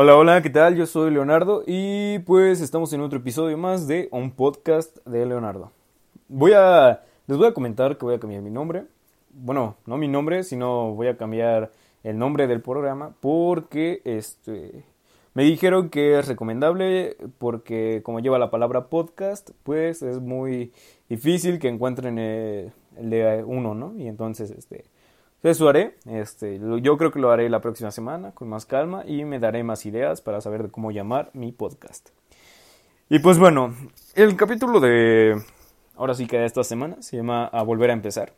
Hola, hola, ¿qué tal? Yo soy Leonardo y pues estamos en otro episodio más de un podcast de Leonardo. Voy a les voy a comentar que voy a cambiar mi nombre. Bueno, no mi nombre, sino voy a cambiar el nombre del programa porque este me dijeron que es recomendable porque como lleva la palabra podcast, pues es muy difícil que encuentren el, el de uno, ¿no? Y entonces este eso haré. Este, yo creo que lo haré la próxima semana con más calma y me daré más ideas para saber cómo llamar mi podcast. Y pues bueno, el capítulo de ahora sí que de esta semana se llama A volver a empezar.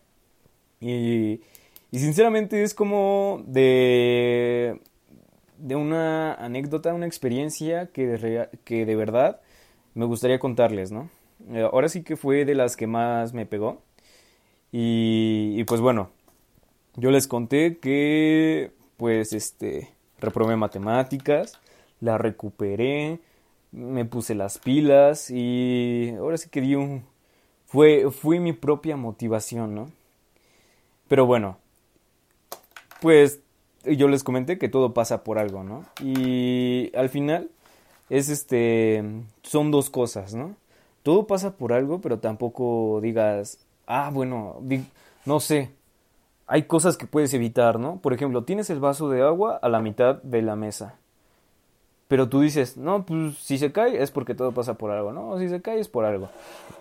Y, y sinceramente es como de de una anécdota, una experiencia que de, que de verdad me gustaría contarles, ¿no? Eh, ahora sí que fue de las que más me pegó. Y, y pues bueno, yo les conté que, pues, este, reprobé matemáticas, la recuperé, me puse las pilas y ahora sí que di un... Fue, fue mi propia motivación, ¿no? Pero bueno, pues yo les comenté que todo pasa por algo, ¿no? Y al final es este, son dos cosas, ¿no? Todo pasa por algo, pero tampoco digas, ah, bueno, no sé, hay cosas que puedes evitar, ¿no? Por ejemplo, tienes el vaso de agua a la mitad de la mesa. Pero tú dices, no, pues si se cae es porque todo pasa por algo, ¿no? Si se cae es por algo.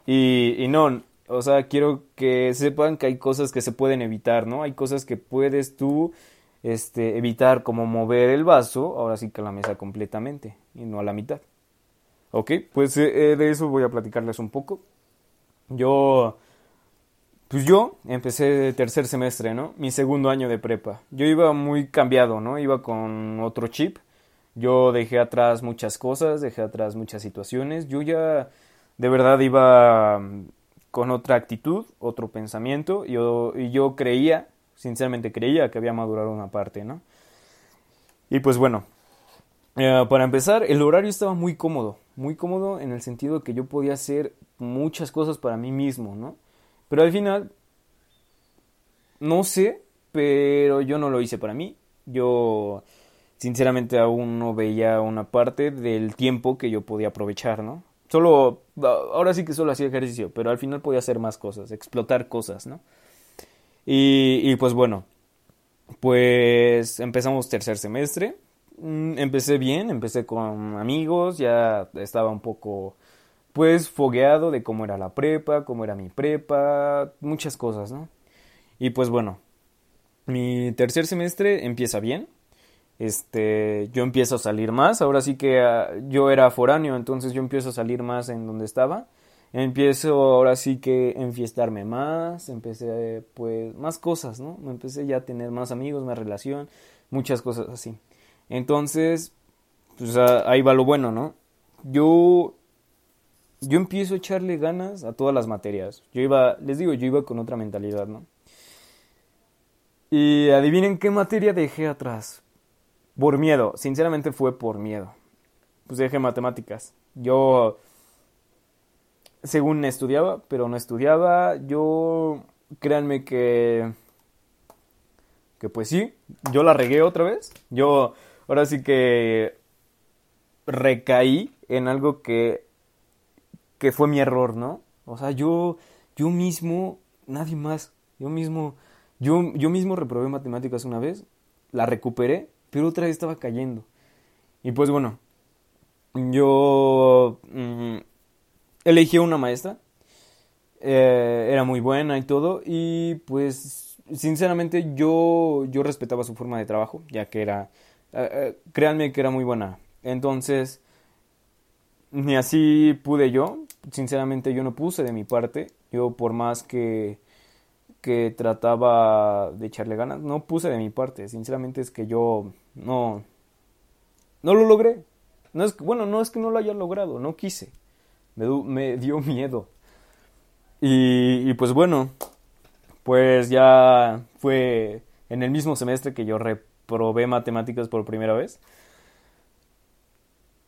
Y, y no, o sea, quiero que sepan que hay cosas que se pueden evitar, ¿no? Hay cosas que puedes tú este, evitar, como mover el vaso, ahora sí que a la mesa completamente y no a la mitad. Ok, pues eh, de eso voy a platicarles un poco. Yo pues yo empecé tercer semestre, ¿no? Mi segundo año de prepa. Yo iba muy cambiado, ¿no? Iba con otro chip. Yo dejé atrás muchas cosas, dejé atrás muchas situaciones. Yo ya de verdad iba mm, con otra actitud, otro pensamiento. Yo, y yo creía, sinceramente creía que había madurado una parte, ¿no? Y pues bueno, eh, para empezar, el horario estaba muy cómodo. Muy cómodo en el sentido que yo podía hacer muchas cosas para mí mismo, ¿no? Pero al final, no sé, pero yo no lo hice para mí. Yo, sinceramente, aún no veía una parte del tiempo que yo podía aprovechar, ¿no? Solo, ahora sí que solo hacía ejercicio, pero al final podía hacer más cosas, explotar cosas, ¿no? Y, y pues bueno, pues empezamos tercer semestre. Mm, empecé bien, empecé con amigos, ya estaba un poco pues fogueado de cómo era la prepa, cómo era mi prepa, muchas cosas, ¿no? Y pues bueno, mi tercer semestre empieza bien. Este, yo empiezo a salir más, ahora sí que ah, yo era foráneo, entonces yo empiezo a salir más en donde estaba. Empiezo ahora sí que enfiestarme más, empecé pues más cosas, ¿no? Empecé ya a tener más amigos, más relación, muchas cosas así. Entonces, pues ah, ahí va lo bueno, ¿no? Yo yo empiezo a echarle ganas a todas las materias. Yo iba, les digo, yo iba con otra mentalidad, ¿no? Y adivinen qué materia dejé atrás. Por miedo, sinceramente fue por miedo. Pues dejé matemáticas. Yo, según estudiaba, pero no estudiaba, yo, créanme que, que pues sí, yo la regué otra vez. Yo, ahora sí que recaí en algo que que fue mi error, ¿no? O sea, yo, yo mismo, nadie más, yo mismo, yo, yo mismo reprobé matemáticas una vez, la recuperé, pero otra vez estaba cayendo. Y pues bueno, yo mm, elegí una maestra, eh, era muy buena y todo, y pues sinceramente yo, yo respetaba su forma de trabajo, ya que era, eh, eh, créanme que era muy buena. Entonces, ni así pude yo. Sinceramente yo no puse de mi parte. Yo por más que, que trataba de echarle ganas, no puse de mi parte. Sinceramente es que yo no, no lo logré. No es, bueno, no es que no lo haya logrado, no quise. Me, me dio miedo. Y, y pues bueno, pues ya fue en el mismo semestre que yo reprobé matemáticas por primera vez.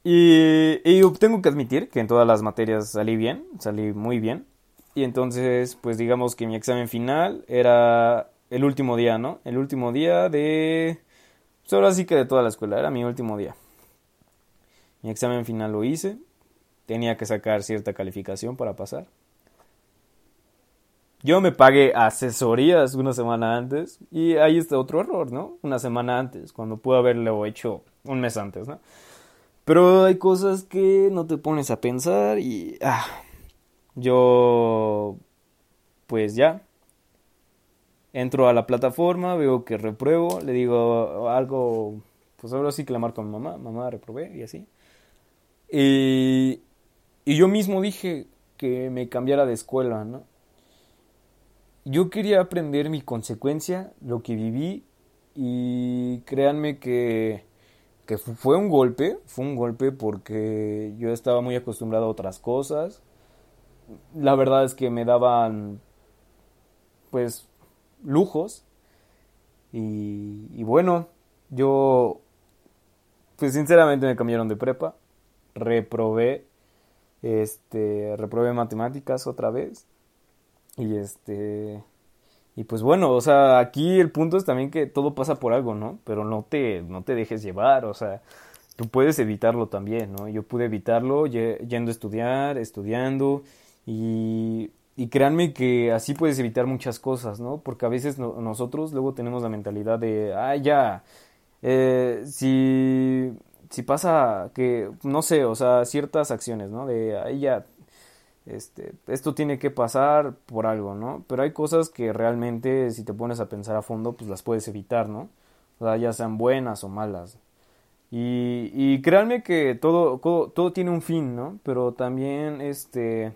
Y, tengo que admitir que en todas las materias salí bien, salí muy bien. Y entonces, pues digamos que mi examen final era el último día, ¿no? El último día de... Pues ahora sí que de toda la escuela, era mi último día. Mi examen final lo hice. Tenía que sacar cierta calificación para pasar. Yo me pagué asesorías una semana antes y ahí está otro error, ¿no? Una semana antes, cuando pude haberlo hecho un mes antes, ¿no? Pero hay cosas que no te pones a pensar y... Ah, yo... Pues ya. Entro a la plataforma, veo que repruebo, le digo algo... Pues ahora sí que la marco a mi mamá, mamá reprobé y así. Y, y yo mismo dije que me cambiara de escuela, ¿no? yo quería aprender mi consecuencia, lo que viví y créanme que, que fue un golpe, fue un golpe porque yo estaba muy acostumbrado a otras cosas. La verdad es que me daban pues lujos y, y bueno, yo pues sinceramente me cambiaron de prepa, reprobé este reprobé matemáticas otra vez y este. Y pues bueno, o sea, aquí el punto es también que todo pasa por algo, ¿no? Pero no te, no te dejes llevar, o sea, tú puedes evitarlo también, ¿no? Yo pude evitarlo yendo a estudiar, estudiando y, y créanme que así puedes evitar muchas cosas, ¿no? Porque a veces nosotros luego tenemos la mentalidad de, ah, ya, eh, si, si pasa que, no sé, o sea, ciertas acciones, ¿no? De, ah, ya, este, esto tiene que pasar por algo, ¿no? Pero hay cosas que realmente, si te pones a pensar a fondo, pues las puedes evitar, ¿no? O sea, ya sean buenas o malas. Y, créanme que todo, todo, tiene un fin, ¿no? Pero también, este,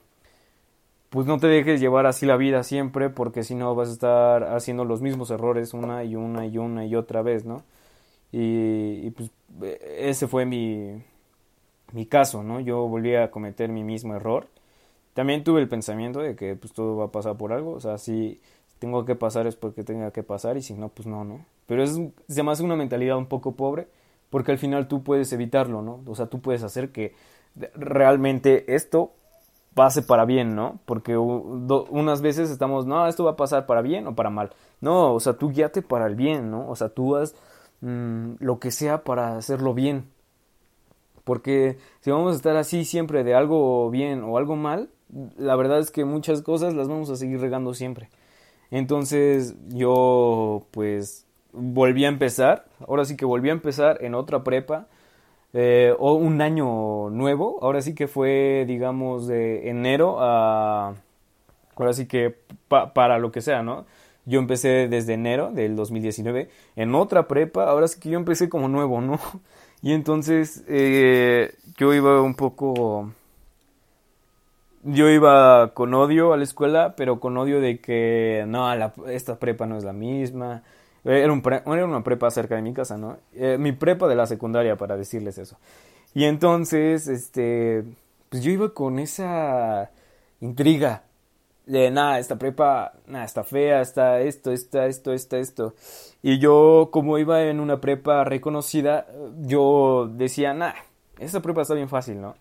pues no te dejes llevar así la vida siempre, porque si no vas a estar haciendo los mismos errores una y una y una y otra vez, ¿no? Y, pues ese fue mi, mi caso, ¿no? Yo volví a cometer mi mismo error también tuve el pensamiento de que pues todo va a pasar por algo, o sea, si tengo que pasar es porque tenga que pasar y si no, pues no, ¿no? Pero es, se me hace una mentalidad un poco pobre porque al final tú puedes evitarlo, ¿no? O sea, tú puedes hacer que realmente esto pase para bien, ¿no? Porque unas veces estamos, no, esto va a pasar para bien o para mal. No, o sea, tú guíate para el bien, ¿no? O sea, tú haz mm, lo que sea para hacerlo bien. Porque si vamos a estar así siempre de algo bien o algo mal, la verdad es que muchas cosas las vamos a seguir regando siempre. Entonces yo pues volví a empezar, ahora sí que volví a empezar en otra prepa, eh, o un año nuevo, ahora sí que fue digamos de enero a, ahora sí que para lo que sea, ¿no? Yo empecé desde enero del 2019 en otra prepa, ahora sí que yo empecé como nuevo, ¿no? Y entonces eh, yo iba un poco yo iba con odio a la escuela, pero con odio de que no, esta prepa no es la misma. Era, un era una prepa cerca de mi casa, ¿no? Eh, mi prepa de la secundaria, para decirles eso. Y entonces, este, pues yo iba con esa intriga de, nada, esta prepa, nada, está fea, está esto, está esto, está esto. Y yo, como iba en una prepa reconocida, yo decía, nada, esta prepa está bien fácil, ¿no?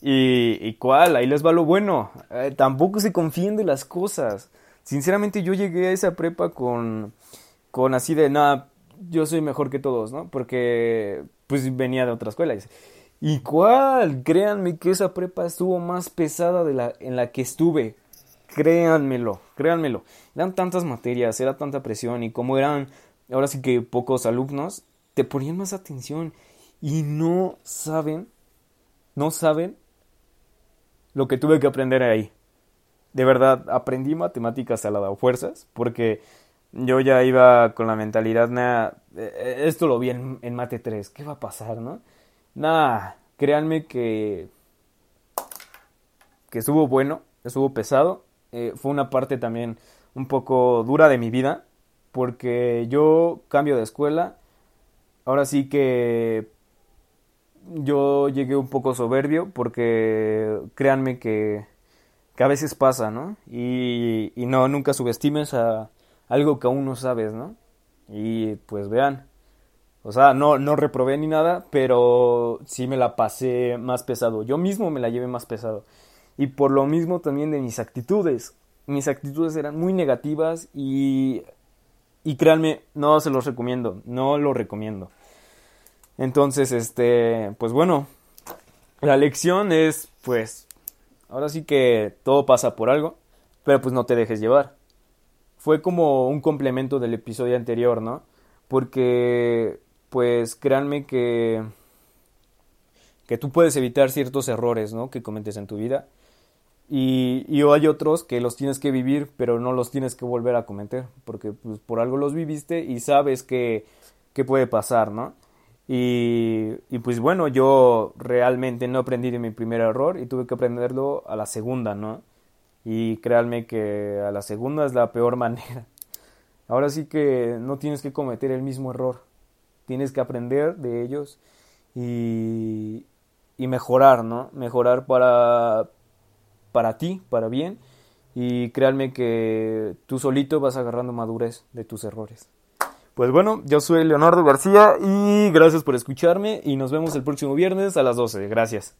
Y, y cuál, ahí les va lo bueno. Eh, tampoco se confíen de las cosas. Sinceramente yo llegué a esa prepa con, con así de, nada, yo soy mejor que todos, ¿no? Porque pues venía de otra escuela. ¿Y cuál? Créanme que esa prepa estuvo más pesada de la en la que estuve. Créanmelo, créanmelo. Eran tantas materias, era tanta presión y como eran ahora sí que pocos alumnos, te ponían más atención y no saben, no saben lo que tuve que aprender ahí. De verdad, aprendí matemáticas a la de fuerzas, porque yo ya iba con la mentalidad, nada, eh, esto lo vi en, Mate 3, ¿qué va a pasar, no? Nada, créanme que, que estuvo bueno, estuvo pesado, eh, fue una parte también un poco dura de mi vida, porque yo cambio de escuela, ahora sí que yo llegué un poco soberbio porque créanme que, que a veces pasa, ¿no? Y, y, no, nunca subestimes a algo que aún no sabes, ¿no? Y pues vean, o sea, no, no reprobé ni nada, pero sí me la pasé más pesado. Yo mismo me la llevé más pesado. Y por lo mismo también de mis actitudes. Mis actitudes eran muy negativas y, y créanme, no se los recomiendo, no lo recomiendo. Entonces, este, pues bueno, la lección es, pues, ahora sí que todo pasa por algo, pero pues no te dejes llevar. Fue como un complemento del episodio anterior, ¿no? Porque, pues, créanme que que tú puedes evitar ciertos errores, ¿no? Que cometes en tu vida. Y, y hay otros que los tienes que vivir, pero no los tienes que volver a cometer, porque pues, por algo los viviste y sabes que, que puede pasar, ¿no? Y, y, pues bueno, yo realmente no aprendí de mi primer error y tuve que aprenderlo a la segunda, ¿no? Y créanme que a la segunda es la peor manera. Ahora sí que no tienes que cometer el mismo error, tienes que aprender de ellos y, y mejorar, ¿no? Mejorar para, para ti, para bien. Y créanme que tú solito vas agarrando madurez de tus errores. Pues bueno, yo soy Leonardo García y gracias por escucharme y nos vemos el próximo viernes a las 12. Gracias.